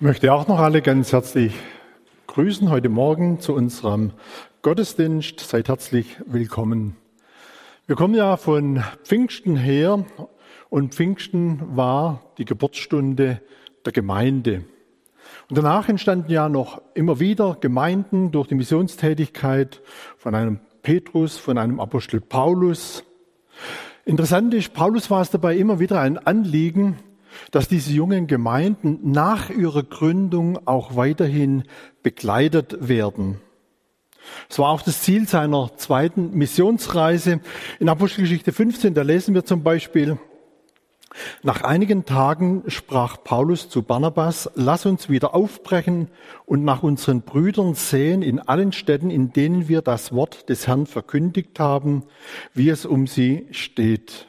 Ich möchte auch noch alle ganz herzlich grüßen heute Morgen zu unserem Gottesdienst. Seid herzlich willkommen. Wir kommen ja von Pfingsten her und Pfingsten war die Geburtsstunde der Gemeinde. Und danach entstanden ja noch immer wieder Gemeinden durch die Missionstätigkeit von einem Petrus, von einem Apostel Paulus. Interessant ist, Paulus war es dabei immer wieder ein Anliegen, dass diese jungen Gemeinden nach ihrer Gründung auch weiterhin begleitet werden. Es war auch das Ziel seiner zweiten Missionsreise. In Apostelgeschichte 15, da lesen wir zum Beispiel, nach einigen Tagen sprach Paulus zu Barnabas, lass uns wieder aufbrechen und nach unseren Brüdern sehen in allen Städten, in denen wir das Wort des Herrn verkündigt haben, wie es um sie steht.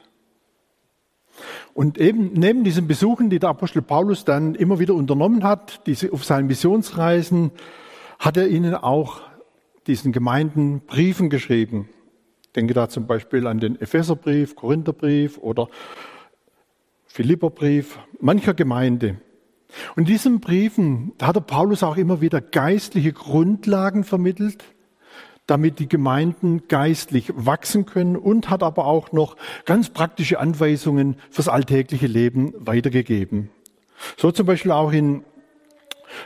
Und eben neben diesen Besuchen, die der Apostel Paulus dann immer wieder unternommen hat, diese auf seinen Missionsreisen, hat er ihnen auch diesen Gemeinden Briefen geschrieben. Ich denke da zum Beispiel an den Epheserbrief, Korintherbrief oder Philipperbrief mancher Gemeinde. Und in diesen Briefen hat der Paulus auch immer wieder geistliche Grundlagen vermittelt, damit die Gemeinden geistlich wachsen können und hat aber auch noch ganz praktische Anweisungen fürs alltägliche Leben weitergegeben. So zum Beispiel auch in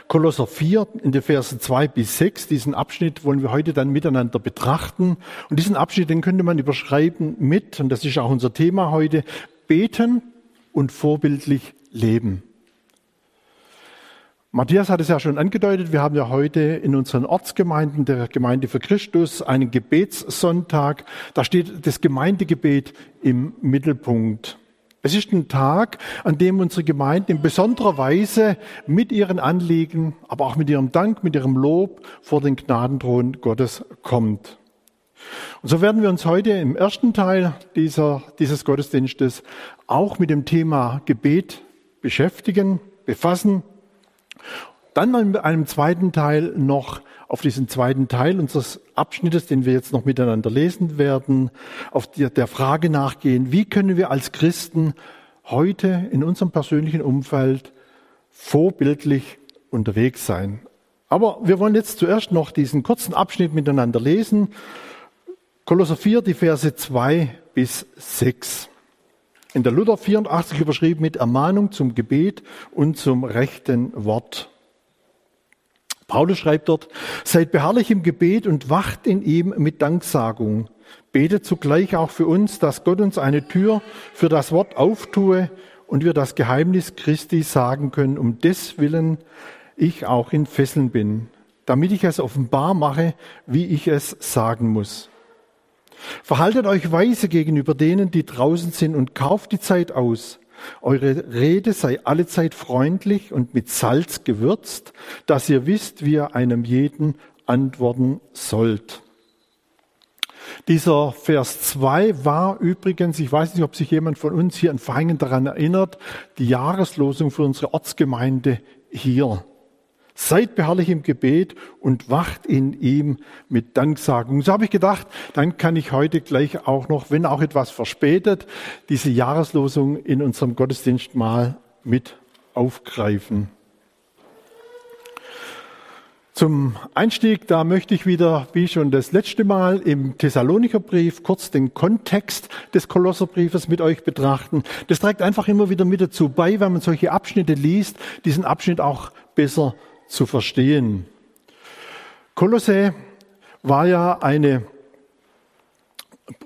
Kolosser 4 in den Versen 2 bis 6. Diesen Abschnitt wollen wir heute dann miteinander betrachten. Und diesen Abschnitt, den könnte man überschreiben mit, und das ist auch unser Thema heute, beten und vorbildlich leben. Matthias hat es ja schon angedeutet, wir haben ja heute in unseren Ortsgemeinden der Gemeinde für Christus einen Gebetssonntag. Da steht das Gemeindegebet im Mittelpunkt. Es ist ein Tag, an dem unsere Gemeinde in besonderer Weise mit ihren Anliegen, aber auch mit ihrem Dank, mit ihrem Lob vor den Gnadenthron Gottes kommt. Und so werden wir uns heute im ersten Teil dieser, dieses Gottesdienstes auch mit dem Thema Gebet beschäftigen, befassen dann in einem zweiten Teil noch auf diesen zweiten Teil unseres Abschnittes, den wir jetzt noch miteinander lesen werden, auf der Frage nachgehen, wie können wir als Christen heute in unserem persönlichen Umfeld vorbildlich unterwegs sein. Aber wir wollen jetzt zuerst noch diesen kurzen Abschnitt miteinander lesen. Kolosser 4, die Verse 2 bis 6. In der Luther 84 überschrieben mit Ermahnung zum Gebet und zum rechten Wort. Paulus schreibt dort, seid beharrlich im Gebet und wacht in ihm mit Danksagung. Betet zugleich auch für uns, dass Gott uns eine Tür für das Wort auftue und wir das Geheimnis Christi sagen können, um des Willen ich auch in Fesseln bin, damit ich es offenbar mache, wie ich es sagen muss. Verhaltet euch weise gegenüber denen, die draußen sind und kauft die Zeit aus eure Rede sei allezeit freundlich und mit Salz gewürzt, dass ihr wisst, wie ihr einem jeden antworten sollt. Dieser Vers 2 war übrigens, ich weiß nicht, ob sich jemand von uns hier in Feingen daran erinnert, die Jahreslosung für unsere Ortsgemeinde hier. Seid beharrlich im Gebet und wacht in ihm mit Danksagung. So habe ich gedacht, dann kann ich heute gleich auch noch, wenn auch etwas verspätet, diese Jahreslosung in unserem Gottesdienst mal mit aufgreifen. Zum Einstieg, da möchte ich wieder, wie schon das letzte Mal im Thessalonikerbrief, kurz den Kontext des Kolosserbriefes mit euch betrachten. Das trägt einfach immer wieder mit dazu bei, wenn man solche Abschnitte liest, diesen Abschnitt auch besser zu verstehen. Kolosse war ja eine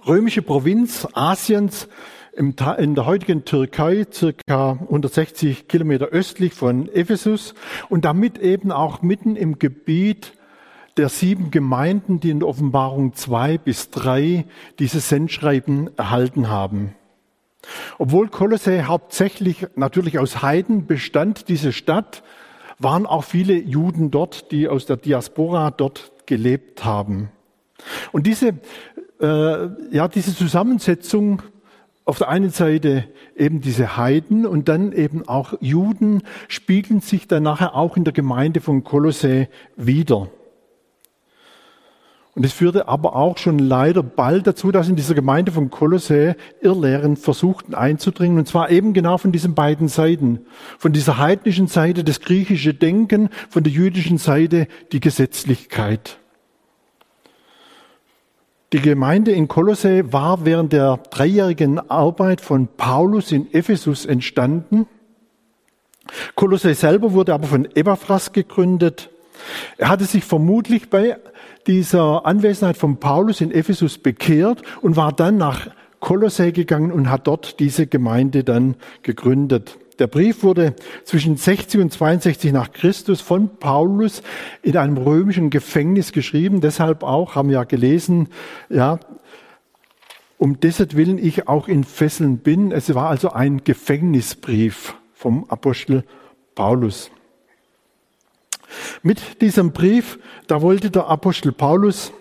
römische Provinz Asiens in der heutigen Türkei, circa 160 Kilometer östlich von Ephesus und damit eben auch mitten im Gebiet der sieben Gemeinden, die in Offenbarung zwei bis drei dieses Sendschreiben erhalten haben. Obwohl Kolosse hauptsächlich natürlich aus Heiden bestand, diese Stadt, waren auch viele Juden dort, die aus der Diaspora dort gelebt haben. Und diese, äh, ja, diese Zusammensetzung auf der einen Seite eben diese Heiden und dann eben auch Juden spiegeln sich dann nachher auch in der Gemeinde von Kolossä wieder. Und es führte aber auch schon leider bald dazu, dass in dieser Gemeinde von Kolossä Irrlehren versuchten einzudringen. Und zwar eben genau von diesen beiden Seiten. Von dieser heidnischen Seite das griechische Denken, von der jüdischen Seite die Gesetzlichkeit. Die Gemeinde in Kolossä war während der dreijährigen Arbeit von Paulus in Ephesus entstanden. Kolossä selber wurde aber von Epaphras gegründet. Er hatte sich vermutlich bei dieser Anwesenheit von Paulus in Ephesus bekehrt und war dann nach Kolossä gegangen und hat dort diese Gemeinde dann gegründet. Der Brief wurde zwischen 60 und 62 nach Christus von Paulus in einem römischen Gefängnis geschrieben. Deshalb auch, haben wir ja gelesen, ja, um desselben ich auch in Fesseln bin. Es war also ein Gefängnisbrief vom Apostel Paulus. Mit diesem Brief, da wollte der Apostel Paulus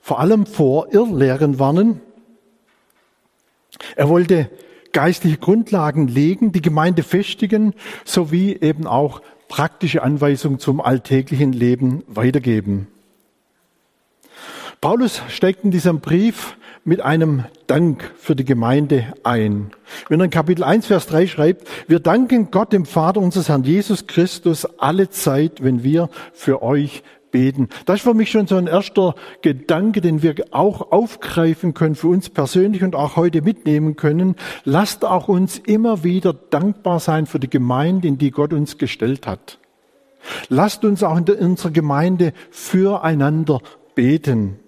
vor allem vor Irrlehren warnen, er wollte geistliche Grundlagen legen, die Gemeinde festigen, sowie eben auch praktische Anweisungen zum alltäglichen Leben weitergeben. Paulus steigt in diesem Brief mit einem Dank für die Gemeinde ein. Wenn er in Kapitel 1, Vers 3 schreibt, wir danken Gott, dem Vater unseres Herrn Jesus Christus, alle Zeit, wenn wir für euch beten. Das ist für mich schon so ein erster Gedanke, den wir auch aufgreifen können für uns persönlich und auch heute mitnehmen können. Lasst auch uns immer wieder dankbar sein für die Gemeinde, in die Gott uns gestellt hat. Lasst uns auch in unserer Gemeinde füreinander beten.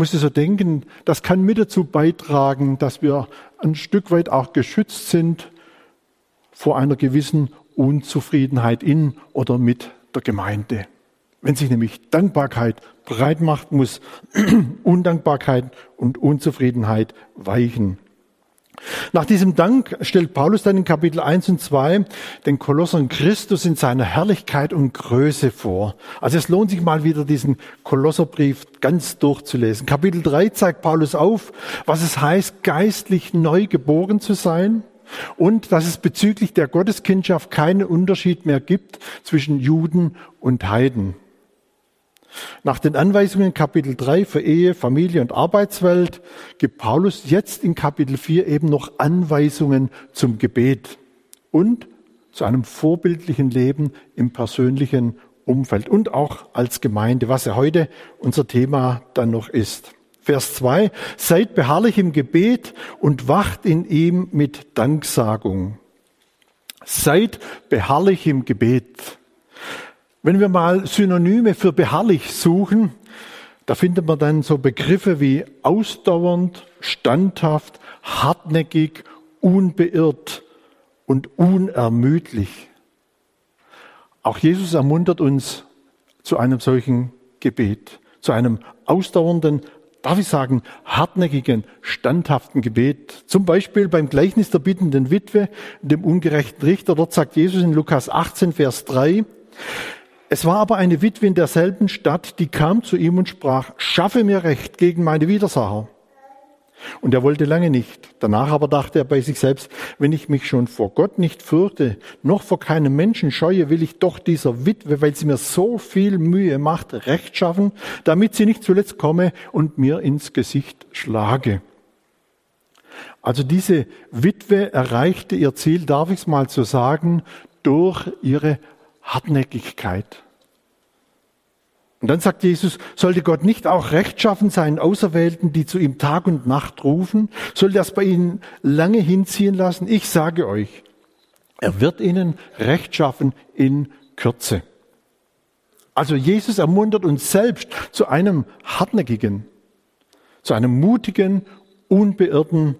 Musste so denken, das kann mit dazu beitragen, dass wir ein Stück weit auch geschützt sind vor einer gewissen Unzufriedenheit in oder mit der Gemeinde. Wenn sich nämlich Dankbarkeit breit macht, muss Undankbarkeit und Unzufriedenheit weichen. Nach diesem Dank stellt Paulus dann in Kapitel 1 und 2 den Kolossern Christus in seiner Herrlichkeit und Größe vor. Also es lohnt sich mal wieder diesen Kolosserbrief ganz durchzulesen. Kapitel 3 zeigt Paulus auf, was es heißt, geistlich neu geboren zu sein und dass es bezüglich der Gotteskindschaft keinen Unterschied mehr gibt zwischen Juden und Heiden. Nach den Anweisungen Kapitel 3 für Ehe, Familie und Arbeitswelt gibt Paulus jetzt in Kapitel 4 eben noch Anweisungen zum Gebet und zu einem vorbildlichen Leben im persönlichen Umfeld und auch als Gemeinde, was ja heute unser Thema dann noch ist. Vers 2, seid beharrlich im Gebet und wacht in ihm mit Danksagung. Seid beharrlich im Gebet. Wenn wir mal Synonyme für beharrlich suchen, da findet man dann so Begriffe wie ausdauernd, standhaft, hartnäckig, unbeirrt und unermüdlich. Auch Jesus ermuntert uns zu einem solchen Gebet, zu einem ausdauernden, darf ich sagen, hartnäckigen, standhaften Gebet. Zum Beispiel beim Gleichnis der bittenden Witwe, dem ungerechten Richter. Dort sagt Jesus in Lukas 18, Vers 3, es war aber eine Witwe in derselben Stadt, die kam zu ihm und sprach, schaffe mir Recht gegen meine Widersacher. Und er wollte lange nicht. Danach aber dachte er bei sich selbst, wenn ich mich schon vor Gott nicht fürchte, noch vor keinem Menschen scheue, will ich doch dieser Witwe, weil sie mir so viel Mühe macht, Recht schaffen, damit sie nicht zuletzt komme und mir ins Gesicht schlage. Also diese Witwe erreichte ihr Ziel, darf ich es mal so sagen, durch ihre Hartnäckigkeit. Und dann sagt Jesus, sollte Gott nicht auch rechtschaffen seinen Auserwählten, die zu ihm Tag und Nacht rufen? Soll das bei ihnen lange hinziehen lassen? Ich sage euch, er wird ihnen rechtschaffen in Kürze. Also Jesus ermuntert uns selbst zu einem hartnäckigen, zu einem mutigen, unbeirrten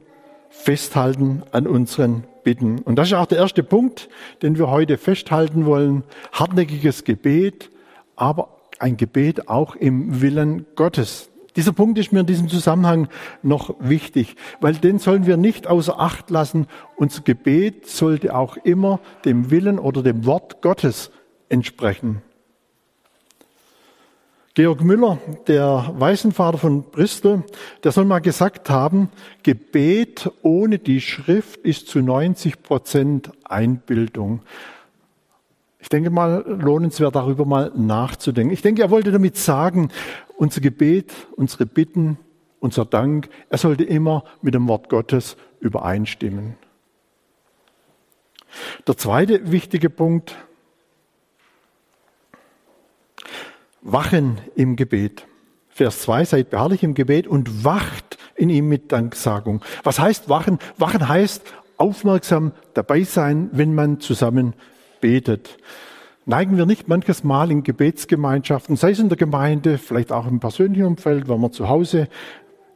Festhalten an unseren Bitten. Und das ist auch der erste Punkt, den wir heute festhalten wollen. Hartnäckiges Gebet, aber ein Gebet auch im Willen Gottes. Dieser Punkt ist mir in diesem Zusammenhang noch wichtig, weil den sollen wir nicht außer Acht lassen. Unser Gebet sollte auch immer dem Willen oder dem Wort Gottes entsprechen. Georg Müller, der Waisenvater von Bristol, der soll mal gesagt haben, Gebet ohne die Schrift ist zu 90 Prozent Einbildung. Ich denke mal, lohnenswert darüber mal nachzudenken. Ich denke, er wollte damit sagen, unser Gebet, unsere Bitten, unser Dank, er sollte immer mit dem Wort Gottes übereinstimmen. Der zweite wichtige Punkt, Wachen im Gebet. Vers 2, seid beharrlich im Gebet und wacht in ihm mit Danksagung. Was heißt wachen? Wachen heißt aufmerksam dabei sein, wenn man zusammen betet. Neigen wir nicht manches Mal in Gebetsgemeinschaften, sei es in der Gemeinde, vielleicht auch im persönlichen Umfeld, wenn man zu Hause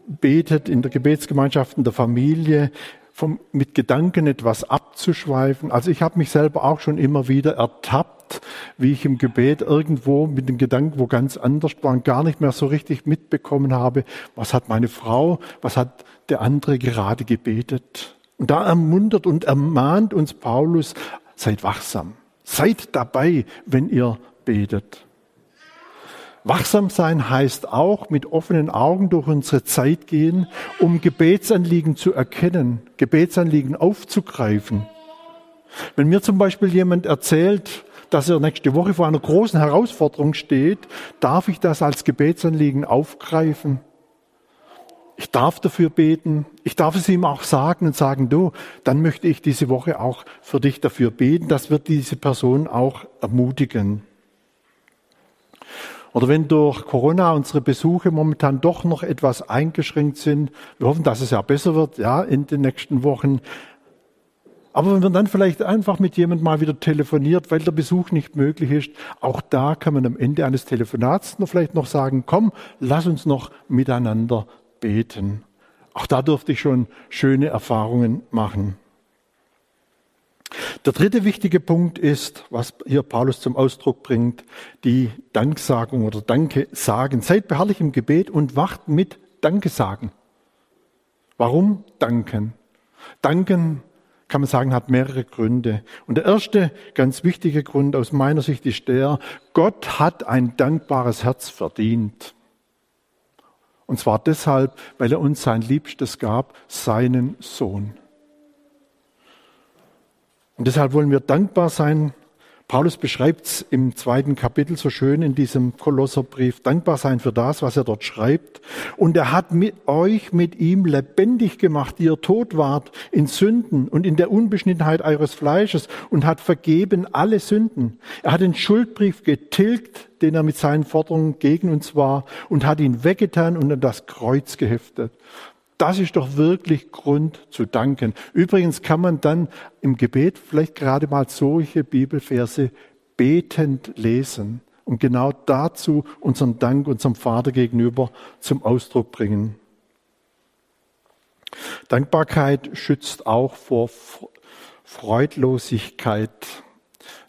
betet, in der Gebetsgemeinschaft, in der Familie, vom, mit Gedanken etwas abzuschweifen. Also ich habe mich selber auch schon immer wieder ertappt, wie ich im Gebet irgendwo mit den Gedanken, wo ganz anders war gar nicht mehr so richtig mitbekommen habe, was hat meine Frau, was hat der andere gerade gebetet. Und da ermuntert und ermahnt uns Paulus, seid wachsam, seid dabei, wenn ihr betet. Wachsam sein heißt auch mit offenen Augen durch unsere Zeit gehen, um Gebetsanliegen zu erkennen, Gebetsanliegen aufzugreifen. Wenn mir zum Beispiel jemand erzählt, dass er nächste Woche vor einer großen Herausforderung steht, darf ich das als Gebetsanliegen aufgreifen. Ich darf dafür beten. Ich darf es ihm auch sagen und sagen, du, dann möchte ich diese Woche auch für dich dafür beten. Das wird diese Person auch ermutigen. Oder wenn durch Corona unsere Besuche momentan doch noch etwas eingeschränkt sind, wir hoffen, dass es ja besser wird, ja, in den nächsten Wochen. Aber wenn man dann vielleicht einfach mit jemandem mal wieder telefoniert, weil der Besuch nicht möglich ist, auch da kann man am Ende eines Telefonats noch vielleicht noch sagen, komm, lass uns noch miteinander beten. Auch da durfte ich schon schöne Erfahrungen machen. Der dritte wichtige Punkt ist, was hier Paulus zum Ausdruck bringt, die Danksagung oder Danke sagen. Seid beharrlich im Gebet und wacht mit Danke sagen. Warum danken? Danken, kann man sagen, hat mehrere Gründe. Und der erste ganz wichtige Grund aus meiner Sicht ist der, Gott hat ein dankbares Herz verdient. Und zwar deshalb, weil er uns sein Liebstes gab, seinen Sohn. Und deshalb wollen wir dankbar sein. Paulus beschreibt es im zweiten Kapitel so schön in diesem Kolosserbrief. Dankbar sein für das, was er dort schreibt. Und er hat mit euch mit ihm lebendig gemacht, ihr tot wart in Sünden und in der Unbeschnittenheit eures Fleisches und hat vergeben alle Sünden. Er hat den Schuldbrief getilgt, den er mit seinen Forderungen gegen uns war und hat ihn weggetan und an das Kreuz geheftet. Das ist doch wirklich Grund zu danken. Übrigens kann man dann im Gebet vielleicht gerade mal solche Bibelverse betend lesen und genau dazu unseren Dank unserem Vater gegenüber zum Ausdruck bringen. Dankbarkeit schützt auch vor Freudlosigkeit.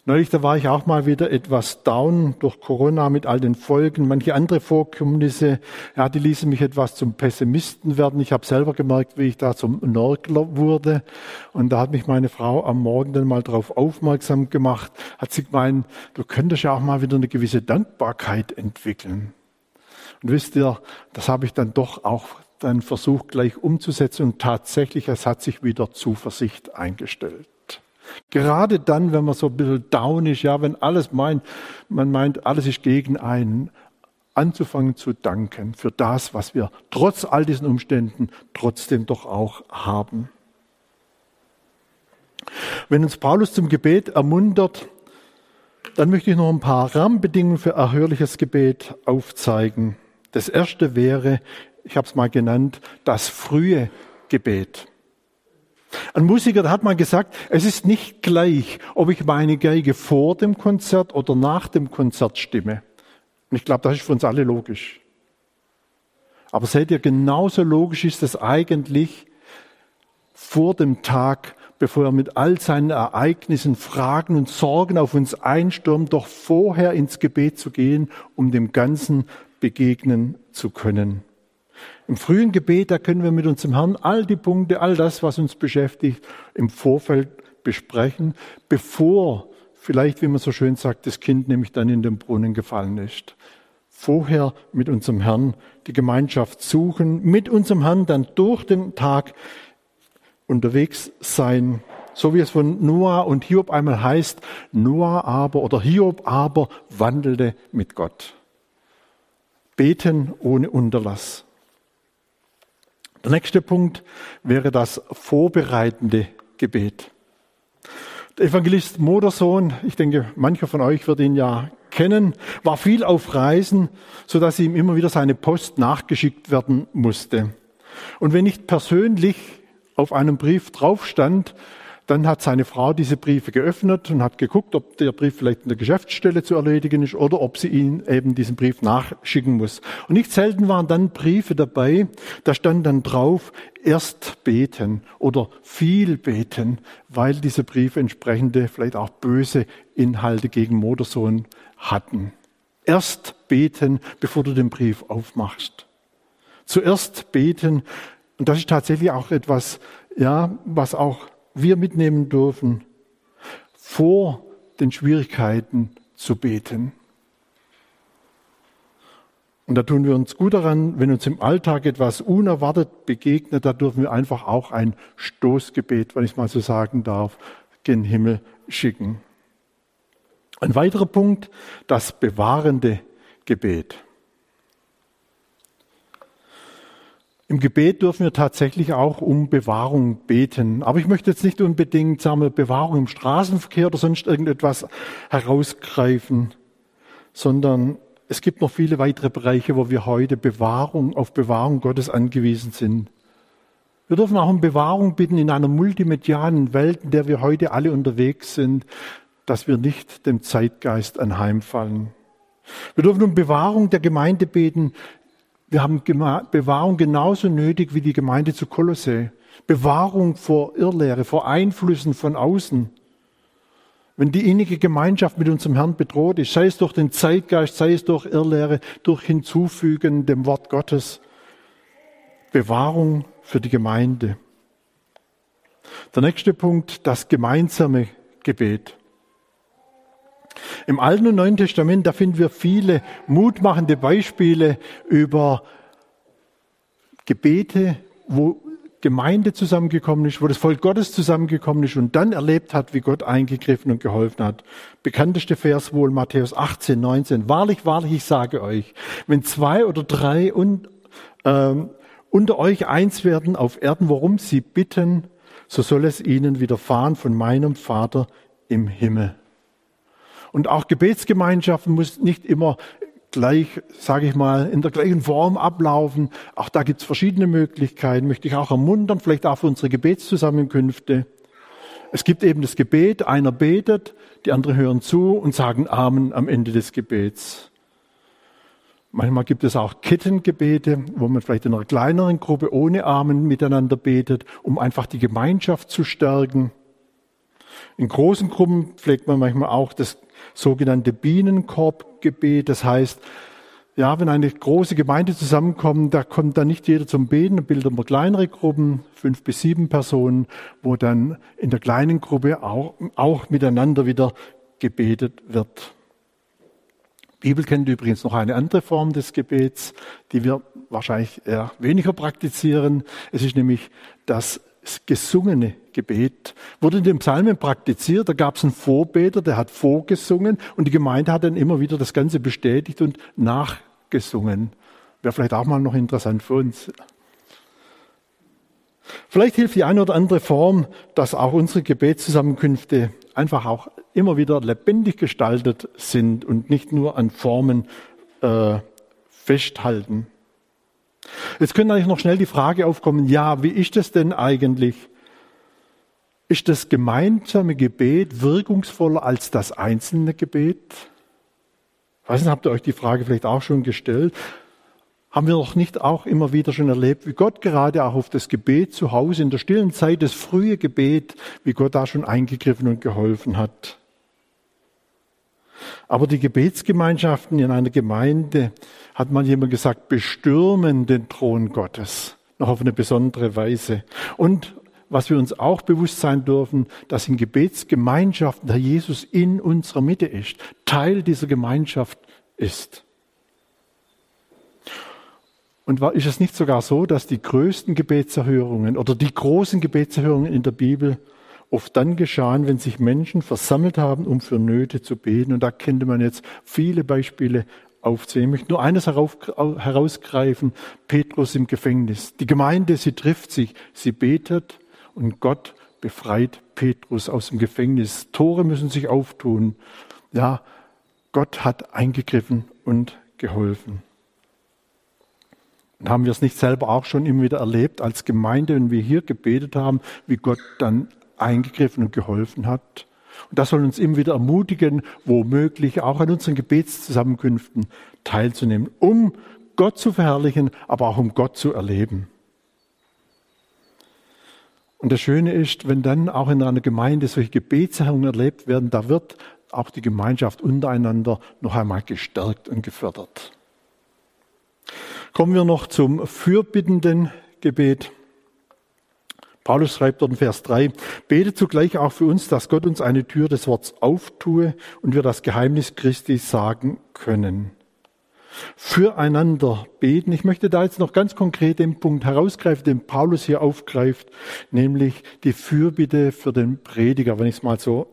Neulich, da war ich auch mal wieder etwas down durch Corona mit all den Folgen. Manche andere Vorkommnisse, ja, die ließen mich etwas zum Pessimisten werden. Ich habe selber gemerkt, wie ich da zum Nörgler wurde. Und da hat mich meine Frau am Morgen dann mal darauf aufmerksam gemacht, hat sie gemeint, du könntest ja auch mal wieder eine gewisse Dankbarkeit entwickeln. Und wisst ihr, das habe ich dann doch auch dann versucht gleich umzusetzen und tatsächlich, es hat sich wieder Zuversicht eingestellt. Gerade dann, wenn man so ein bisschen down ist, ja, wenn alles meint, man meint, alles ist gegen einen, anzufangen zu danken für das, was wir trotz all diesen Umständen trotzdem doch auch haben. Wenn uns Paulus zum Gebet ermuntert, dann möchte ich noch ein paar Rahmenbedingungen für erhörliches Gebet aufzeigen. Das erste wäre, ich habe es mal genannt, das frühe Gebet. Ein Musiker hat mal gesagt, es ist nicht gleich, ob ich meine Geige vor dem Konzert oder nach dem Konzert stimme. Und ich glaube, das ist für uns alle logisch. Aber seht ihr, genauso logisch ist es eigentlich vor dem Tag, bevor er mit all seinen Ereignissen, Fragen und Sorgen auf uns einstürmt, doch vorher ins Gebet zu gehen, um dem Ganzen begegnen zu können. Im frühen Gebet, da können wir mit unserem Herrn all die Punkte, all das, was uns beschäftigt, im Vorfeld besprechen, bevor vielleicht, wie man so schön sagt, das Kind nämlich dann in den Brunnen gefallen ist. Vorher mit unserem Herrn die Gemeinschaft suchen, mit unserem Herrn dann durch den Tag unterwegs sein so wie es von Noah und Hiob einmal heißt, Noah aber oder Hiob aber wandelte mit Gott. Beten ohne Unterlass. Der nächste Punkt wäre das vorbereitende Gebet. Der Evangelist Modersohn, ich denke, mancher von euch wird ihn ja kennen, war viel auf Reisen, so dass ihm immer wieder seine Post nachgeschickt werden musste. Und wenn nicht persönlich auf einem Brief drauf stand, dann hat seine Frau diese Briefe geöffnet und hat geguckt, ob der Brief vielleicht in der Geschäftsstelle zu erledigen ist oder ob sie ihn eben diesen Brief nachschicken muss. Und nicht selten waren dann Briefe dabei, da stand dann drauf, erst beten oder viel beten, weil diese Briefe entsprechende, vielleicht auch böse Inhalte gegen Modersohn hatten. Erst beten, bevor du den Brief aufmachst. Zuerst beten, und das ist tatsächlich auch etwas, ja, was auch wir mitnehmen dürfen, vor den Schwierigkeiten zu beten. Und da tun wir uns gut daran, wenn uns im Alltag etwas unerwartet begegnet, da dürfen wir einfach auch ein Stoßgebet, wenn ich es mal so sagen darf, gen Himmel schicken. Ein weiterer Punkt, das bewahrende Gebet. Im Gebet dürfen wir tatsächlich auch um Bewahrung beten. Aber ich möchte jetzt nicht unbedingt sagen wir, Bewahrung im Straßenverkehr oder sonst irgendetwas herausgreifen, sondern es gibt noch viele weitere Bereiche, wo wir heute Bewahrung, auf Bewahrung Gottes angewiesen sind. Wir dürfen auch um Bewahrung bitten in einer multimedialen Welt, in der wir heute alle unterwegs sind, dass wir nicht dem Zeitgeist anheimfallen. Wir dürfen um Bewahrung der Gemeinde beten, wir haben Bewahrung genauso nötig wie die Gemeinde zu Kolossä. Bewahrung vor Irrlehre, vor Einflüssen von außen. Wenn die innige Gemeinschaft mit unserem Herrn bedroht ist, sei es durch den Zeitgeist, sei es durch Irrlehre, durch Hinzufügen dem Wort Gottes. Bewahrung für die Gemeinde. Der nächste Punkt, das gemeinsame Gebet. Im Alten und Neuen Testament, da finden wir viele mutmachende Beispiele über Gebete, wo Gemeinde zusammengekommen ist, wo das Volk Gottes zusammengekommen ist und dann erlebt hat, wie Gott eingegriffen und geholfen hat. Bekannteste Vers wohl Matthäus 18, 19. Wahrlich, wahrlich, ich sage euch, wenn zwei oder drei und, ähm, unter euch eins werden auf Erden, worum sie bitten, so soll es ihnen widerfahren von meinem Vater im Himmel. Und auch Gebetsgemeinschaften muss nicht immer gleich, sage ich mal, in der gleichen Form ablaufen. Auch da gibt es verschiedene Möglichkeiten. Möchte ich auch ermuntern, vielleicht auch für unsere Gebetszusammenkünfte. Es gibt eben das Gebet, einer betet, die anderen hören zu und sagen Amen am Ende des Gebets. Manchmal gibt es auch Kettengebete, wo man vielleicht in einer kleineren Gruppe ohne Amen miteinander betet, um einfach die Gemeinschaft zu stärken. In großen Gruppen pflegt man manchmal auch das sogenannte Bienenkorbgebet. Das heißt, ja, wenn eine große Gemeinde zusammenkommt, da kommt dann nicht jeder zum Beten, dann bilden wir kleinere Gruppen, fünf bis sieben Personen, wo dann in der kleinen Gruppe auch, auch miteinander wieder gebetet wird. Die Bibel kennt übrigens noch eine andere Form des Gebets, die wir wahrscheinlich eher weniger praktizieren. Es ist nämlich das gesungene Gebet wurde in den Psalmen praktiziert. Da gab es einen Vorbeter, der hat vorgesungen und die Gemeinde hat dann immer wieder das Ganze bestätigt und nachgesungen. Wäre vielleicht auch mal noch interessant für uns. Vielleicht hilft die eine oder andere Form, dass auch unsere Gebetszusammenkünfte einfach auch immer wieder lebendig gestaltet sind und nicht nur an Formen äh, festhalten. Jetzt könnte eigentlich noch schnell die Frage aufkommen, ja, wie ist das denn eigentlich? Ist das gemeinsame Gebet wirkungsvoller als das einzelne Gebet? Ich weiß nicht, habt ihr euch die Frage vielleicht auch schon gestellt? Haben wir noch nicht auch immer wieder schon erlebt, wie Gott gerade auch auf das Gebet zu Hause in der stillen Zeit, das frühe Gebet, wie Gott da schon eingegriffen und geholfen hat? Aber die Gebetsgemeinschaften in einer Gemeinde, hat man jemand gesagt, bestürmen den Thron Gottes. Noch auf eine besondere Weise. Und was wir uns auch bewusst sein dürfen, dass in Gebetsgemeinschaften der Jesus in unserer Mitte ist, Teil dieser Gemeinschaft ist. Und ist es nicht sogar so, dass die größten Gebetserhörungen oder die großen Gebetserhörungen in der Bibel oft dann geschahen, wenn sich Menschen versammelt haben, um für Nöte zu beten. Und da könnte man jetzt viele Beispiele aufzählen. Ich möchte nur eines herausgreifen, Petrus im Gefängnis. Die Gemeinde, sie trifft sich, sie betet und Gott befreit Petrus aus dem Gefängnis. Tore müssen sich auftun. Ja, Gott hat eingegriffen und geholfen. Und haben wir es nicht selber auch schon immer wieder erlebt als Gemeinde, wenn wir hier gebetet haben, wie Gott dann eingegriffen und geholfen hat? Und das soll uns immer wieder ermutigen, womöglich auch an unseren Gebetszusammenkünften teilzunehmen, um Gott zu verherrlichen, aber auch um Gott zu erleben. Und das Schöne ist, wenn dann auch in einer Gemeinde solche Gebetserhörungen erlebt werden, da wird auch die Gemeinschaft untereinander noch einmal gestärkt und gefördert. Kommen wir noch zum fürbittenden Gebet. Paulus schreibt dort in Vers 3, betet zugleich auch für uns, dass Gott uns eine Tür des Wortes auftue und wir das Geheimnis Christi sagen können. Füreinander beten. Ich möchte da jetzt noch ganz konkret den Punkt herausgreifen, den Paulus hier aufgreift, nämlich die Fürbitte für den Prediger, wenn ich es mal so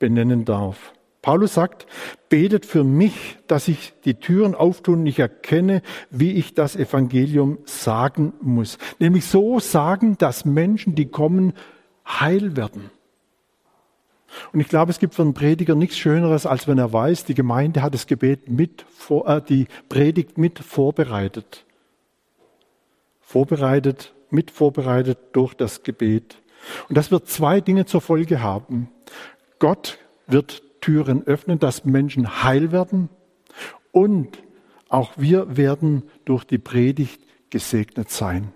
benennen darf. Paulus sagt, betet für mich, dass ich die Türen auftun und ich erkenne, wie ich das Evangelium sagen muss. Nämlich so sagen, dass Menschen, die kommen, heil werden. Und ich glaube, es gibt für einen Prediger nichts Schöneres, als wenn er weiß, die Gemeinde hat das Gebet mit, vor, äh, die Predigt mit vorbereitet. Vorbereitet, mit vorbereitet durch das Gebet. Und das wird zwei Dinge zur Folge haben. Gott wird Türen öffnen, dass Menschen heil werden und auch wir werden durch die Predigt gesegnet sein.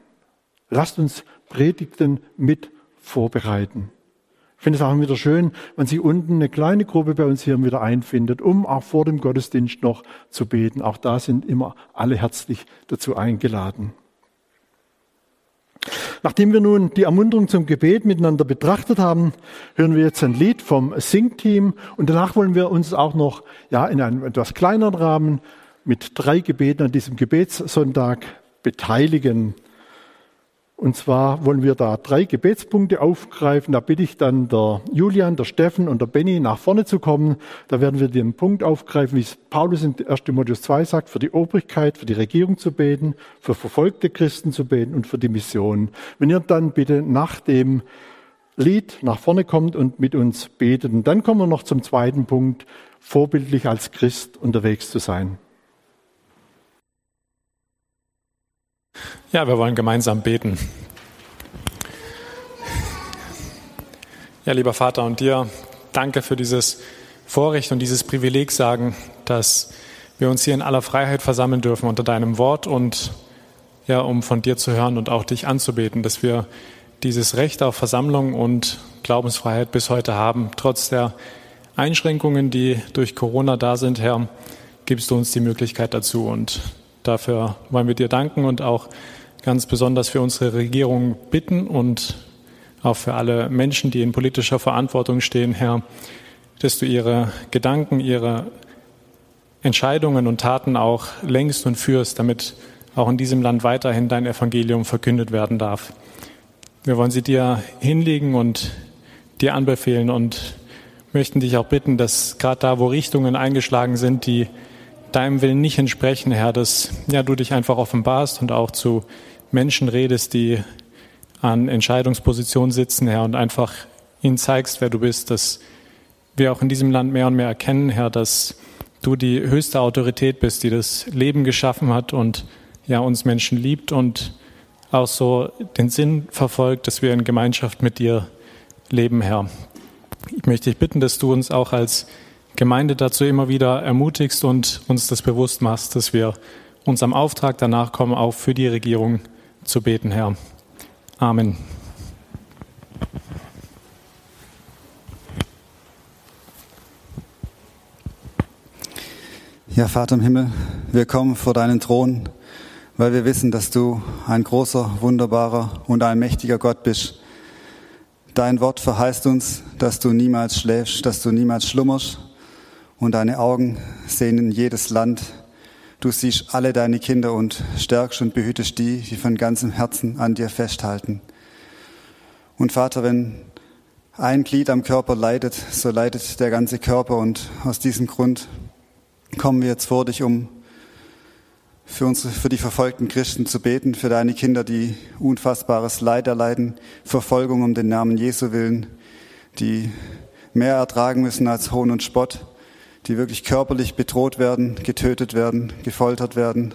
Lasst uns Predigten mit vorbereiten. Ich finde es auch wieder schön, wenn sich unten eine kleine Gruppe bei uns hier wieder einfindet, um auch vor dem Gottesdienst noch zu beten. Auch da sind immer alle herzlich dazu eingeladen. Nachdem wir nun die Ermunterung zum Gebet miteinander betrachtet haben, hören wir jetzt ein Lied vom Sing-Team und danach wollen wir uns auch noch ja, in einem etwas kleineren Rahmen mit drei Gebeten an diesem Gebetssonntag beteiligen. Und zwar wollen wir da drei Gebetspunkte aufgreifen. Da bitte ich dann der Julian, der Steffen und der Benny nach vorne zu kommen. Da werden wir den Punkt aufgreifen, wie es Paulus in 1. Timotheus 2 sagt, für die Obrigkeit, für die Regierung zu beten, für verfolgte Christen zu beten und für die Mission. Wenn ihr dann bitte nach dem Lied nach vorne kommt und mit uns betet. Und dann kommen wir noch zum zweiten Punkt, vorbildlich als Christ unterwegs zu sein. Ja, wir wollen gemeinsam beten. Ja, lieber Vater und dir, danke für dieses Vorrecht und dieses Privileg sagen, dass wir uns hier in aller Freiheit versammeln dürfen unter deinem Wort und ja, um von dir zu hören und auch dich anzubeten, dass wir dieses Recht auf Versammlung und Glaubensfreiheit bis heute haben. Trotz der Einschränkungen, die durch Corona da sind, Herr, gibst du uns die Möglichkeit dazu. Und dafür wollen wir dir danken und auch ganz besonders für unsere Regierung bitten und auch für alle Menschen, die in politischer Verantwortung stehen, Herr, dass du ihre Gedanken, ihre Entscheidungen und Taten auch längst und führst, damit auch in diesem Land weiterhin dein Evangelium verkündet werden darf. Wir wollen sie dir hinlegen und dir anbefehlen und möchten dich auch bitten, dass gerade da, wo Richtungen eingeschlagen sind, die deinem Willen nicht entsprechen, Herr, dass ja, du dich einfach offenbarst und auch zu Menschen redest, die an Entscheidungspositionen sitzen, Herr, und einfach ihnen zeigst, wer du bist, dass wir auch in diesem Land mehr und mehr erkennen, Herr, dass du die höchste Autorität bist, die das Leben geschaffen hat und ja uns Menschen liebt und auch so den Sinn verfolgt, dass wir in Gemeinschaft mit dir leben, Herr. Ich möchte dich bitten, dass du uns auch als Gemeinde dazu immer wieder ermutigst und uns das bewusst machst, dass wir unserem Auftrag danach kommen, auch für die Regierung zu beten, Herr. Amen. Ja, Vater im Himmel, wir kommen vor deinen Thron, weil wir wissen, dass du ein großer, wunderbarer und ein mächtiger Gott bist. Dein Wort verheißt uns, dass du niemals schläfst, dass du niemals schlummerst und deine Augen sehen in jedes Land, Du siehst alle deine Kinder und stärkst und behütest die, die von ganzem Herzen an dir festhalten. Und Vater, wenn ein Glied am Körper leidet, so leidet der ganze Körper. Und aus diesem Grund kommen wir jetzt vor dich, um für, unsere, für die verfolgten Christen zu beten, für deine Kinder, die unfassbares Leid erleiden, Verfolgung um den Namen Jesu willen, die mehr ertragen müssen als Hohn und Spott, die wirklich körperlich bedroht werden, getötet werden, gefoltert werden.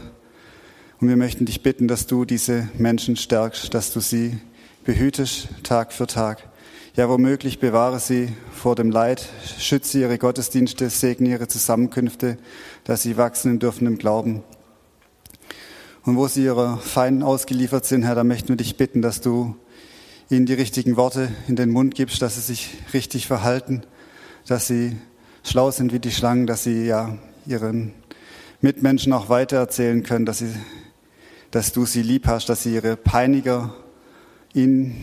Und wir möchten dich bitten, dass du diese Menschen stärkst, dass du sie behütest Tag für Tag. Ja, womöglich bewahre sie vor dem Leid, schütze ihre Gottesdienste, segne ihre Zusammenkünfte, dass sie wachsen dürfen im Glauben. Und wo sie ihrer Feinden ausgeliefert sind, Herr, da möchten wir dich bitten, dass du ihnen die richtigen Worte in den Mund gibst, dass sie sich richtig verhalten, dass sie schlau sind wie die Schlangen, dass sie ja ihren Mitmenschen auch weitererzählen können, dass, sie, dass du sie lieb hast, dass sie ihre Peiniger in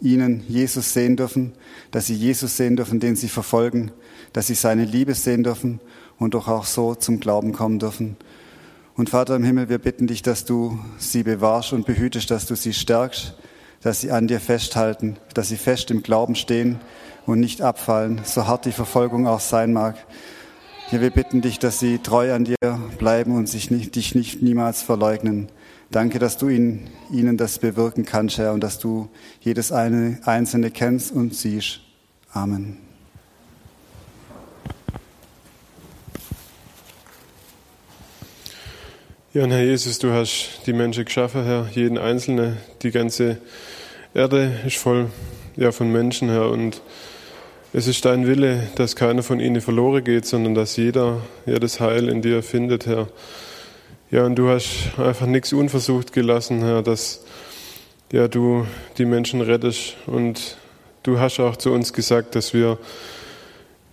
ihnen Jesus sehen dürfen, dass sie Jesus sehen dürfen, den sie verfolgen, dass sie seine Liebe sehen dürfen und doch auch so zum Glauben kommen dürfen. Und Vater im Himmel, wir bitten dich, dass du sie bewahrst und behütest, dass du sie stärkst, dass sie an dir festhalten, dass sie fest im Glauben stehen und nicht abfallen, so hart die Verfolgung auch sein mag. Ja, wir bitten dich, dass sie treu an dir bleiben und sich nicht, dich nicht niemals verleugnen. Danke, dass du ihnen, ihnen das bewirken kannst, Herr, und dass du jedes eine, Einzelne kennst und siehst. Amen. Ja, und Herr Jesus, du hast die Menschen geschaffen, Herr, jeden Einzelne. Die ganze Erde ist voll ja, von Menschen, Herr. Und es ist dein Wille, dass keiner von ihnen verloren geht, sondern dass jeder ja, das Heil in dir findet, Herr. Ja, und du hast einfach nichts unversucht gelassen, Herr, dass ja, du die Menschen rettest. Und du hast auch zu uns gesagt, dass wir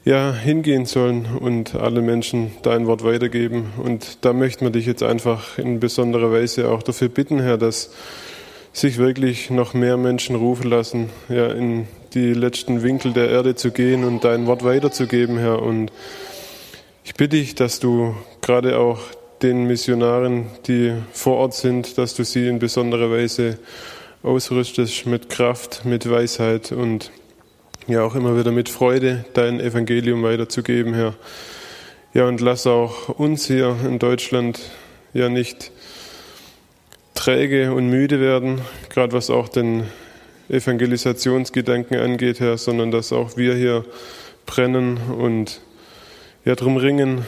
ja, hingehen sollen und alle Menschen dein Wort weitergeben. Und da möchten wir dich jetzt einfach in besonderer Weise auch dafür bitten, Herr, dass sich wirklich noch mehr Menschen rufen lassen, ja, in die letzten Winkel der Erde zu gehen und dein Wort weiterzugeben, Herr. Und ich bitte dich, dass du gerade auch den Missionaren, die vor Ort sind, dass du sie in besonderer Weise ausrüstest mit Kraft, mit Weisheit und ja auch immer wieder mit Freude dein Evangelium weiterzugeben, Herr. Ja, und lass auch uns hier in Deutschland ja nicht träge und müde werden, gerade was auch den Evangelisationsgedanken angeht, Herr, sondern dass auch wir hier brennen und ja drum ringen,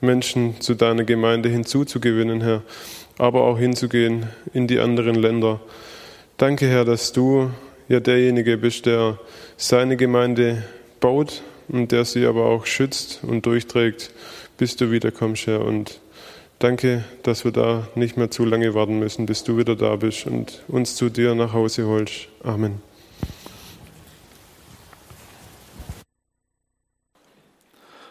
Menschen zu deiner Gemeinde hinzuzugewinnen, Herr, aber auch hinzugehen in die anderen Länder. Danke, Herr, dass du ja derjenige bist, der seine Gemeinde baut und der sie aber auch schützt und durchträgt, bis du wiederkommst, Herr. Und danke, dass wir da nicht mehr zu lange warten müssen, bis du wieder da bist und uns zu dir nach Hause holst. Amen.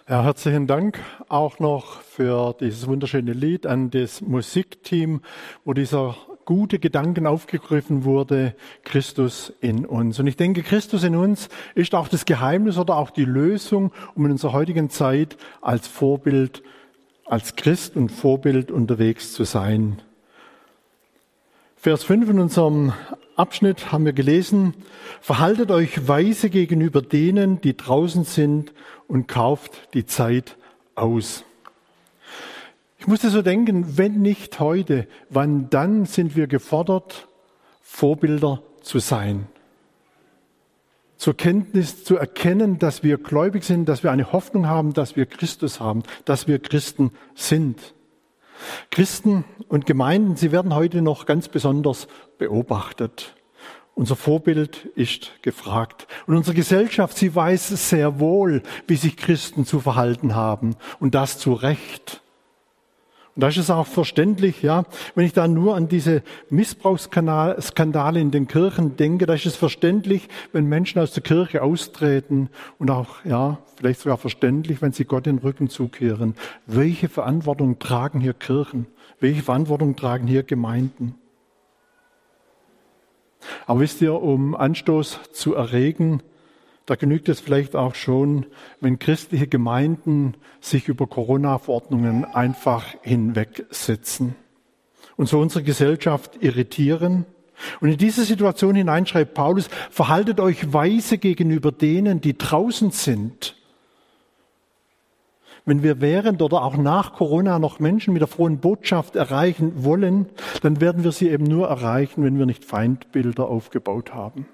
Ja, herzlichen Dank auch noch für dieses wunderschöne Lied an das Musikteam, wo dieser gute Gedanken aufgegriffen wurde, Christus in uns. Und ich denke, Christus in uns ist auch das Geheimnis oder auch die Lösung, um in unserer heutigen Zeit als Vorbild, als Christ und Vorbild unterwegs zu sein. Vers 5 in unserem Abschnitt haben wir gelesen, verhaltet euch weise gegenüber denen, die draußen sind und kauft die Zeit aus. Ich musste so denken, wenn nicht heute, wann dann sind wir gefordert, Vorbilder zu sein? Zur Kenntnis zu erkennen, dass wir gläubig sind, dass wir eine Hoffnung haben, dass wir Christus haben, dass wir Christen sind. Christen und Gemeinden, sie werden heute noch ganz besonders beobachtet. Unser Vorbild ist gefragt. Und unsere Gesellschaft, sie weiß sehr wohl, wie sich Christen zu verhalten haben. Und das zu Recht. Und da ist auch verständlich, ja, wenn ich da nur an diese Missbrauchsskandale in den Kirchen denke, da ist verständlich, wenn Menschen aus der Kirche austreten und auch, ja, vielleicht sogar verständlich, wenn sie Gott den Rücken zukehren. Welche Verantwortung tragen hier Kirchen? Welche Verantwortung tragen hier Gemeinden? Aber wisst ihr, um Anstoß zu erregen, da genügt es vielleicht auch schon, wenn christliche Gemeinden sich über Corona-Verordnungen einfach hinwegsetzen und so unsere Gesellschaft irritieren, Und in diese Situation hinein schreibt Paulus, verhaltet euch weise gegenüber denen, die draußen sind. Wenn wir während oder auch nach Corona noch Menschen mit der frohen Botschaft erreichen wollen, dann werden wir sie eben nur erreichen, wenn wir nicht Feindbilder aufgebaut haben.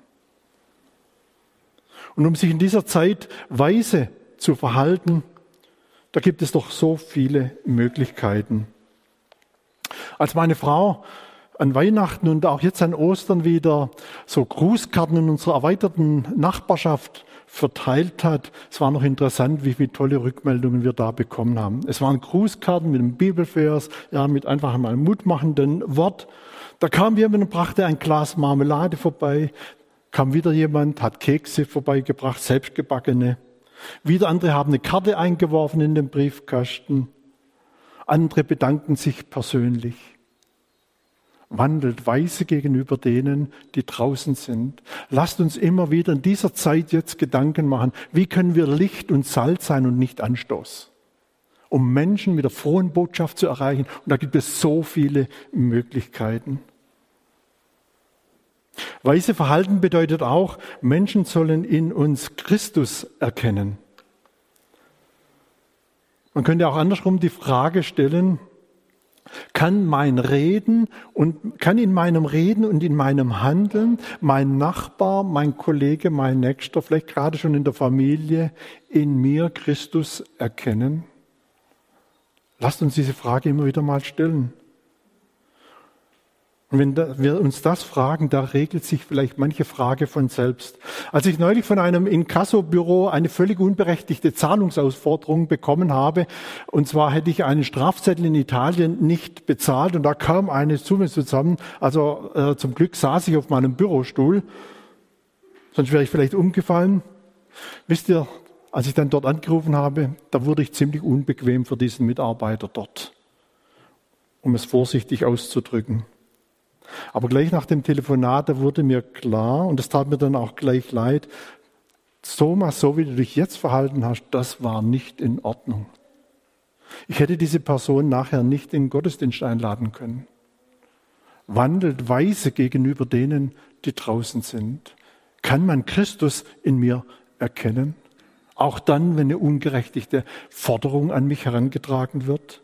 Und um sich in dieser Zeit weise zu verhalten, da gibt es doch so viele Möglichkeiten. Als meine Frau an Weihnachten und auch jetzt an Ostern wieder so Grußkarten in unserer erweiterten Nachbarschaft verteilt hat. Es war noch interessant, wie viele tolle Rückmeldungen wir da bekommen haben. Es waren Grußkarten mit einem Bibelvers, ja, mit einfach einmal mutmachenden Wort. Da kam jemand und brachte ein Glas Marmelade vorbei. Kam wieder jemand, hat Kekse vorbeigebracht, selbstgebackene. Wieder andere haben eine Karte eingeworfen in den Briefkasten. Andere bedanken sich persönlich wandelt weise gegenüber denen, die draußen sind. Lasst uns immer wieder in dieser Zeit jetzt Gedanken machen, wie können wir Licht und Salz sein und nicht Anstoß, um Menschen mit der frohen Botschaft zu erreichen. Und da gibt es so viele Möglichkeiten. Weise Verhalten bedeutet auch, Menschen sollen in uns Christus erkennen. Man könnte auch andersrum die Frage stellen, kann mein Reden und kann in meinem Reden und in meinem Handeln mein Nachbar, mein Kollege, mein Nächster, vielleicht gerade schon in der Familie, in mir Christus erkennen? Lasst uns diese Frage immer wieder mal stellen. Und wenn wir uns das fragen, da regelt sich vielleicht manche Frage von selbst. Als ich neulich von einem Inkassobüro eine völlig unberechtigte Zahlungsausforderung bekommen habe, und zwar hätte ich einen Strafzettel in Italien nicht bezahlt und da kam eine Summe zusammen. Also äh, zum Glück saß ich auf meinem Bürostuhl, sonst wäre ich vielleicht umgefallen. Wisst ihr, als ich dann dort angerufen habe, da wurde ich ziemlich unbequem für diesen Mitarbeiter dort, um es vorsichtig auszudrücken. Aber gleich nach dem Telefonat, da wurde mir klar, und das tat mir dann auch gleich leid, Thomas, so wie du dich jetzt verhalten hast, das war nicht in Ordnung. Ich hätte diese Person nachher nicht in Gottesdienst einladen können. Wandelt weise gegenüber denen, die draußen sind. Kann man Christus in mir erkennen? Auch dann, wenn eine ungerechtigte Forderung an mich herangetragen wird?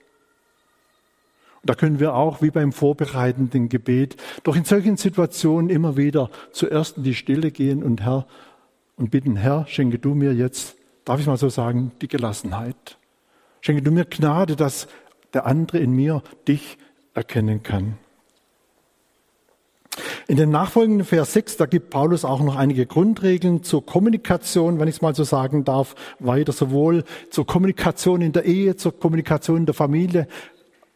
Da können wir auch, wie beim vorbereitenden Gebet, doch in solchen Situationen immer wieder zuerst in die Stille gehen und Herr und bitten, Herr, schenke du mir jetzt, darf ich mal so sagen, die Gelassenheit. Schenke du mir Gnade, dass der andere in mir dich erkennen kann. In dem nachfolgenden Vers 6, da gibt Paulus auch noch einige Grundregeln zur Kommunikation, wenn ich es mal so sagen darf, weiter sowohl zur Kommunikation in der Ehe, zur Kommunikation in der Familie,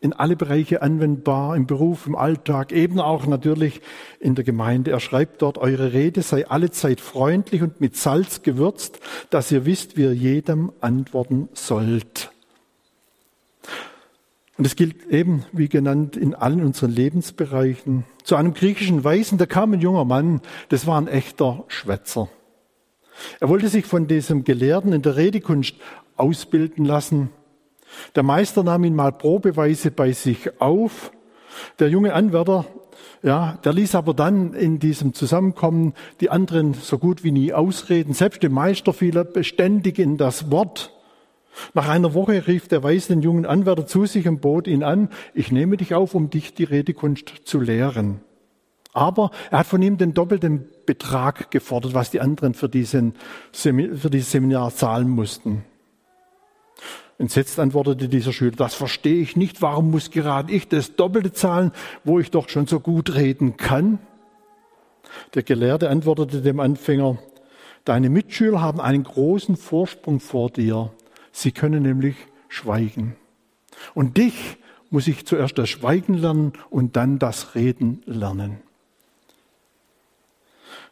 in alle Bereiche anwendbar, im Beruf, im Alltag, eben auch natürlich in der Gemeinde. Er schreibt dort, eure Rede sei allezeit freundlich und mit Salz gewürzt, dass ihr wisst, wie ihr jedem antworten sollt. Und es gilt eben, wie genannt, in allen unseren Lebensbereichen. Zu einem griechischen Weisen, da kam ein junger Mann, das war ein echter Schwätzer. Er wollte sich von diesem Gelehrten in der Redekunst ausbilden lassen. Der Meister nahm ihn mal probeweise bei sich auf. Der junge Anwärter, ja, der ließ aber dann in diesem Zusammenkommen die anderen so gut wie nie ausreden. Selbst dem Meister fiel er beständig in das Wort. Nach einer Woche rief der Weise den jungen Anwärter zu sich und bot ihn an, ich nehme dich auf, um dich die Redekunst zu lehren. Aber er hat von ihm den doppelten Betrag gefordert, was die anderen für, diesen, für dieses Seminar zahlen mussten. Entsetzt antwortete dieser Schüler, das verstehe ich nicht. Warum muss gerade ich das Doppelte zahlen, wo ich doch schon so gut reden kann? Der Gelehrte antwortete dem Anfänger, deine Mitschüler haben einen großen Vorsprung vor dir. Sie können nämlich schweigen. Und dich muss ich zuerst das Schweigen lernen und dann das Reden lernen.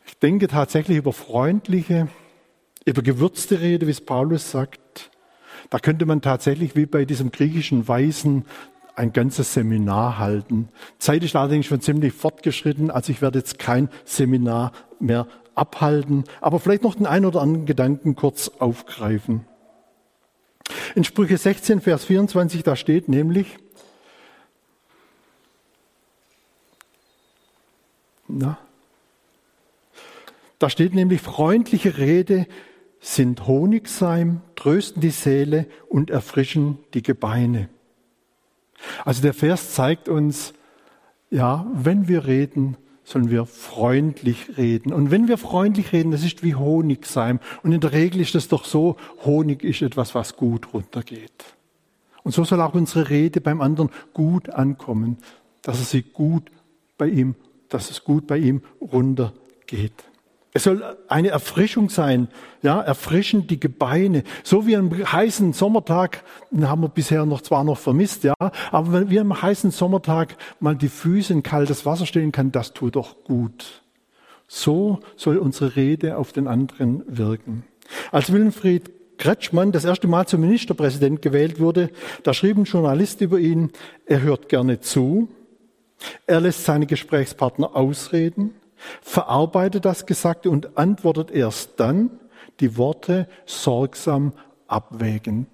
Ich denke tatsächlich über freundliche, über gewürzte Rede, wie es Paulus sagt, da könnte man tatsächlich wie bei diesem griechischen Weisen ein ganzes Seminar halten. Zeit ist allerdings schon ziemlich fortgeschritten, also ich werde jetzt kein Seminar mehr abhalten, aber vielleicht noch den einen oder anderen Gedanken kurz aufgreifen. In Sprüche 16, Vers 24, da steht nämlich, Na? Da steht nämlich, freundliche Rede sind Honigseim, trösten die Seele und erfrischen die Gebeine. Also der Vers zeigt uns, ja, wenn wir reden, sollen wir freundlich reden. Und wenn wir freundlich reden, das ist wie Honigseim. Und in der Regel ist es doch so, Honig ist etwas, was gut runtergeht. Und so soll auch unsere Rede beim anderen gut ankommen, dass es sie gut bei ihm, dass es gut bei ihm runtergeht. Es soll eine Erfrischung sein, ja, erfrischen die Gebeine. So wie am heißen Sommertag, den haben wir bisher noch zwar noch vermisst, ja, aber wenn wir am heißen Sommertag mal die Füße in kaltes Wasser stellen kann, das tut doch gut. So soll unsere Rede auf den anderen wirken. Als Wilfried Kretschmann das erste Mal zum Ministerpräsident gewählt wurde, da schrieb ein Journalist über ihn, er hört gerne zu, er lässt seine Gesprächspartner ausreden, verarbeitet das Gesagte und antwortet erst dann die Worte sorgsam abwägend.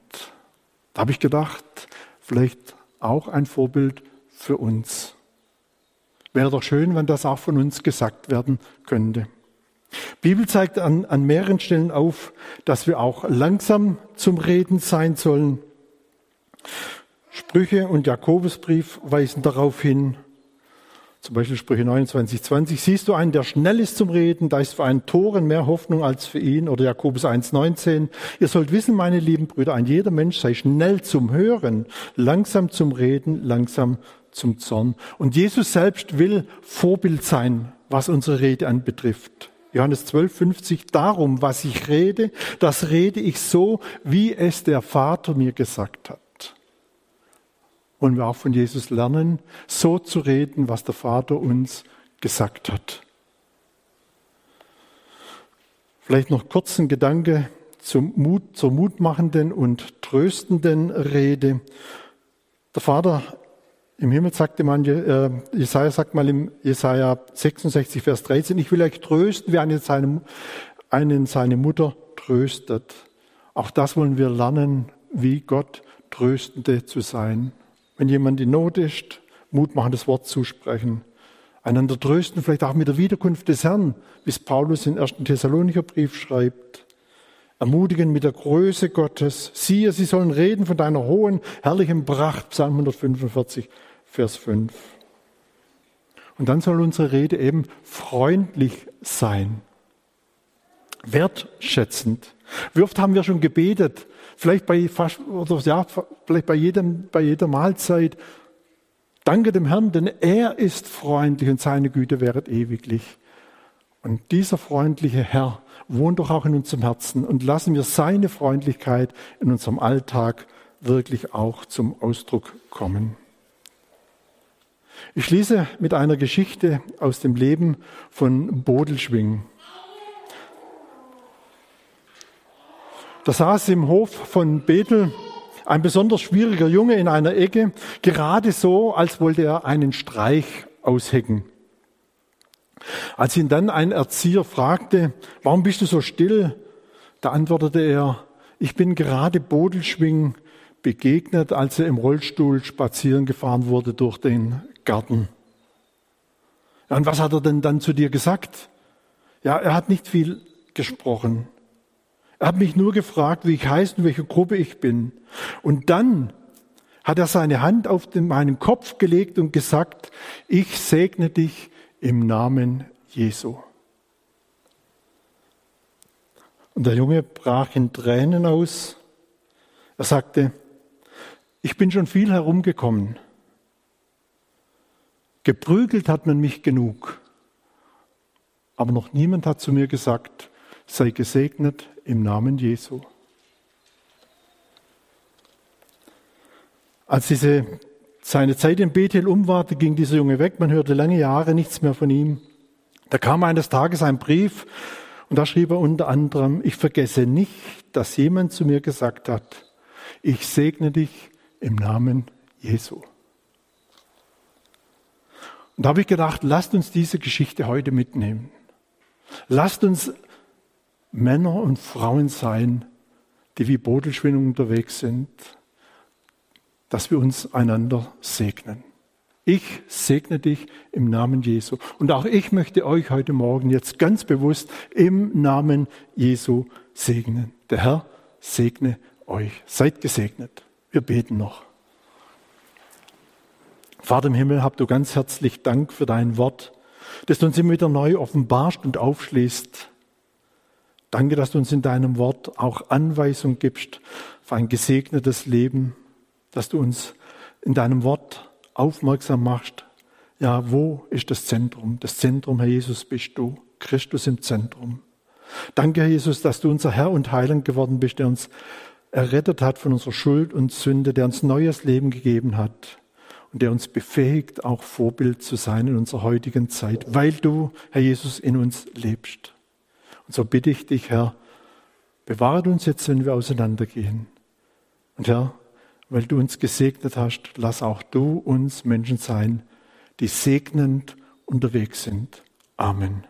Da habe ich gedacht, vielleicht auch ein Vorbild für uns. Wäre doch schön, wenn das auch von uns gesagt werden könnte. Die Bibel zeigt an, an mehreren Stellen auf, dass wir auch langsam zum Reden sein sollen. Sprüche und Jakobusbrief weisen darauf hin, zum Beispiel Sprüche 29, 20. Siehst du einen, der schnell ist zum Reden, da ist für einen Toren mehr Hoffnung als für ihn. Oder Jakobus 1, 19. Ihr sollt wissen, meine lieben Brüder, ein jeder Mensch sei schnell zum Hören, langsam zum Reden, langsam zum Zorn. Und Jesus selbst will Vorbild sein, was unsere Rede anbetrifft. Johannes 12, 50. Darum, was ich rede, das rede ich so, wie es der Vater mir gesagt hat wollen wir auch von Jesus lernen, so zu reden, was der Vater uns gesagt hat. Vielleicht noch kurz ein Gedanke zum Mut, zur mutmachenden und tröstenden Rede. Der Vater im Himmel sagte man, äh, Jesaja sagt mal im Jesaja 66, Vers 13, ich will euch trösten, wie einen seine, einen seine Mutter tröstet. Auch das wollen wir lernen, wie Gott Tröstende zu sein wenn jemand in Not ist, mutmachendes Wort zusprechen. Einander trösten, vielleicht auch mit der Wiederkunft des Herrn, wie Paulus im ersten Thessalonicher Brief schreibt. Ermutigen mit der Größe Gottes. Siehe, sie sollen reden von deiner hohen, herrlichen Pracht. Psalm 145, Vers 5. Und dann soll unsere Rede eben freundlich sein. Wertschätzend. Wie oft haben wir schon gebetet, vielleicht bei fast, oder ja, vielleicht bei jedem, bei jeder Mahlzeit. Danke dem Herrn, denn er ist freundlich und seine Güte wäret ewiglich. Und dieser freundliche Herr wohnt doch auch in unserem Herzen und lassen wir seine Freundlichkeit in unserem Alltag wirklich auch zum Ausdruck kommen. Ich schließe mit einer Geschichte aus dem Leben von Bodelschwing. Da saß im Hof von Bethel ein besonders schwieriger Junge in einer Ecke, gerade so, als wollte er einen Streich aushecken. Als ihn dann ein Erzieher fragte, warum bist du so still? Da antwortete er, ich bin gerade Bodelschwing begegnet, als er im Rollstuhl spazieren gefahren wurde durch den Garten. Ja, und was hat er denn dann zu dir gesagt? Ja, er hat nicht viel gesprochen. Hat mich nur gefragt, wie ich heiße und welche Gruppe ich bin. Und dann hat er seine Hand auf den, meinen Kopf gelegt und gesagt, ich segne dich im Namen Jesu. Und der Junge brach in Tränen aus. Er sagte, ich bin schon viel herumgekommen. Geprügelt hat man mich genug. Aber noch niemand hat zu mir gesagt, sei gesegnet im Namen Jesu. Als diese, seine Zeit in Bethel um war, ging dieser Junge weg. Man hörte lange Jahre nichts mehr von ihm. Da kam eines Tages ein Brief und da schrieb er unter anderem, ich vergesse nicht, dass jemand zu mir gesagt hat, ich segne dich im Namen Jesu. Und da habe ich gedacht, lasst uns diese Geschichte heute mitnehmen. Lasst uns Männer und Frauen sein, die wie Bodelschwingen unterwegs sind, dass wir uns einander segnen. Ich segne dich im Namen Jesu. Und auch ich möchte euch heute Morgen jetzt ganz bewusst im Namen Jesu segnen. Der Herr segne euch. Seid gesegnet. Wir beten noch. Vater im Himmel, habt du ganz herzlich Dank für dein Wort, das du uns immer wieder neu offenbarst und aufschließt. Danke, dass du uns in deinem Wort auch Anweisung gibst für ein gesegnetes Leben, dass du uns in deinem Wort aufmerksam machst, ja, wo ist das Zentrum? Das Zentrum, Herr Jesus, bist du, Christus im Zentrum. Danke, Herr Jesus, dass du unser Herr und Heiland geworden bist, der uns errettet hat von unserer Schuld und Sünde, der uns neues Leben gegeben hat und der uns befähigt, auch Vorbild zu sein in unserer heutigen Zeit, weil du, Herr Jesus, in uns lebst. Und so bitte ich dich, Herr, bewahre uns jetzt, wenn wir auseinandergehen. Und Herr, weil du uns gesegnet hast, lass auch du uns Menschen sein, die segnend unterwegs sind. Amen.